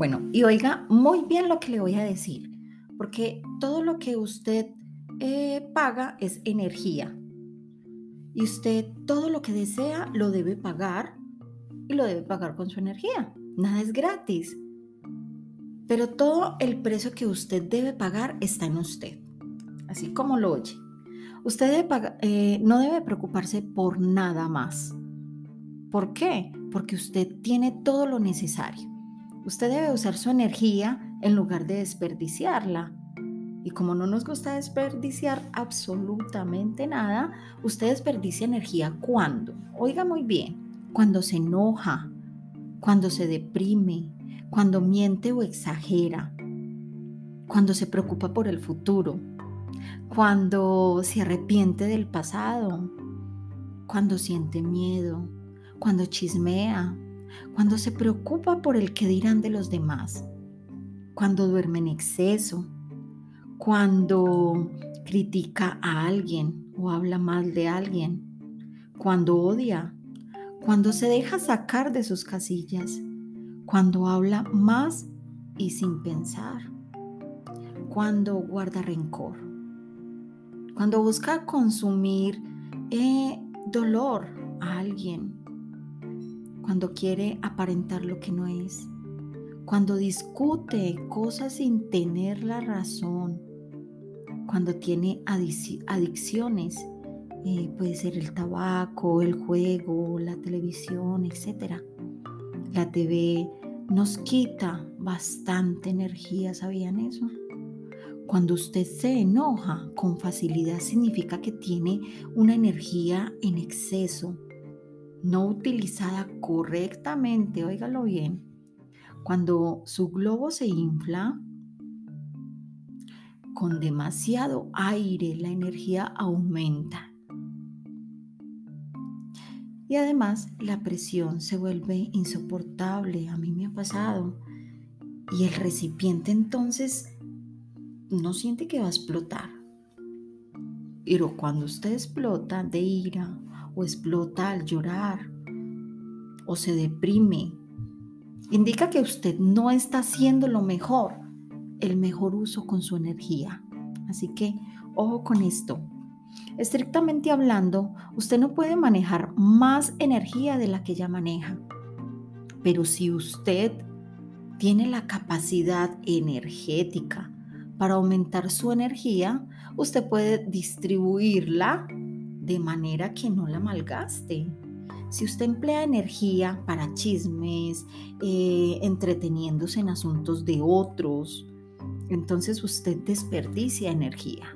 Bueno, y oiga muy bien lo que le voy a decir, porque todo lo que usted eh, paga es energía. Y usted todo lo que desea lo debe pagar y lo debe pagar con su energía. Nada es gratis. Pero todo el precio que usted debe pagar está en usted. Así como lo oye. Usted eh, no debe preocuparse por nada más. ¿Por qué? Porque usted tiene todo lo necesario. Usted debe usar su energía en lugar de desperdiciarla. Y como no nos gusta desperdiciar absolutamente nada, usted desperdicia energía cuando, oiga muy bien, cuando se enoja, cuando se deprime, cuando miente o exagera, cuando se preocupa por el futuro, cuando se arrepiente del pasado, cuando siente miedo, cuando chismea, cuando se preocupa por el que dirán de los demás, cuando duerme en exceso, cuando critica a alguien o habla mal de alguien, cuando odia, cuando se deja sacar de sus casillas, cuando habla más y sin pensar, cuando guarda rencor, cuando busca consumir eh, dolor a alguien, cuando quiere aparentar lo que no es, cuando discute cosas sin tener la razón, cuando tiene adicciones, eh, puede ser el tabaco, el juego, la televisión, etc. La TV nos quita bastante energía, ¿sabían eso? Cuando usted se enoja con facilidad significa que tiene una energía en exceso, no utilizada correctamente, óigalo bien. Cuando su globo se infla, con demasiado aire la energía aumenta. Y además la presión se vuelve insoportable, a mí me ha pasado. Y el recipiente entonces no siente que va a explotar. Pero cuando usted explota de ira o explota al llorar o se deprime, indica que usted no está haciendo lo mejor el mejor uso con su energía. Así que ojo con esto. Estrictamente hablando, usted no puede manejar más energía de la que ya maneja. Pero si usted tiene la capacidad energética para aumentar su energía, usted puede distribuirla de manera que no la malgaste. Si usted emplea energía para chismes, eh, entreteniéndose en asuntos de otros, entonces usted desperdicia energía.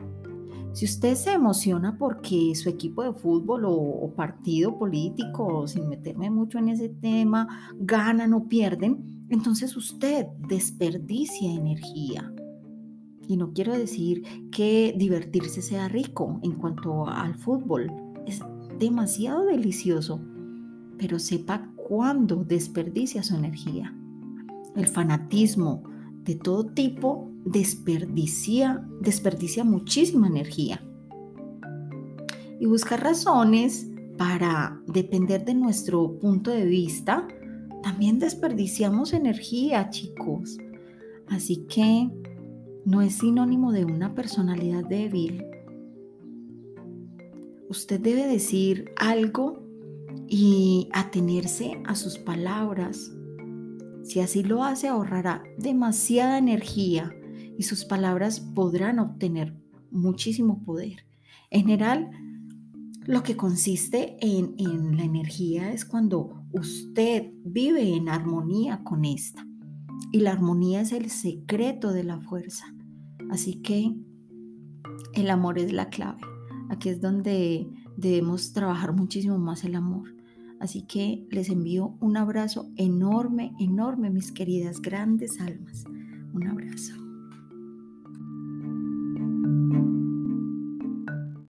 Si usted se emociona porque su equipo de fútbol o, partido político, sin meterme mucho en ese tema, ganan o pierden, entonces usted desperdicia energía. Y no quiero decir que divertirse sea rico en cuanto al fútbol. Es demasiado delicioso, pero sepa cuándo desperdicia su energía. El fanatismo de todo tipo desperdicia, desperdicia muchísima energía. Y buscar razones para depender de nuestro punto de vista, también desperdiciamos energía, chicos. Así que no es sinónimo de una personalidad débil. Usted debe decir algo y atenerse a sus palabras. Si así lo hace, ahorrará demasiada energía y sus palabras podrán obtener muchísimo poder. En general, lo que consiste en, en, la energía es cuando usted vive en armonía con esta. Y la armonía es el secreto de la fuerza. Así que el amor es la clave. Aquí es donde debemos trabajar muchísimo más el amor. Así que les envío un abrazo enorme, enorme, mis queridas grandes almas. Un abrazo.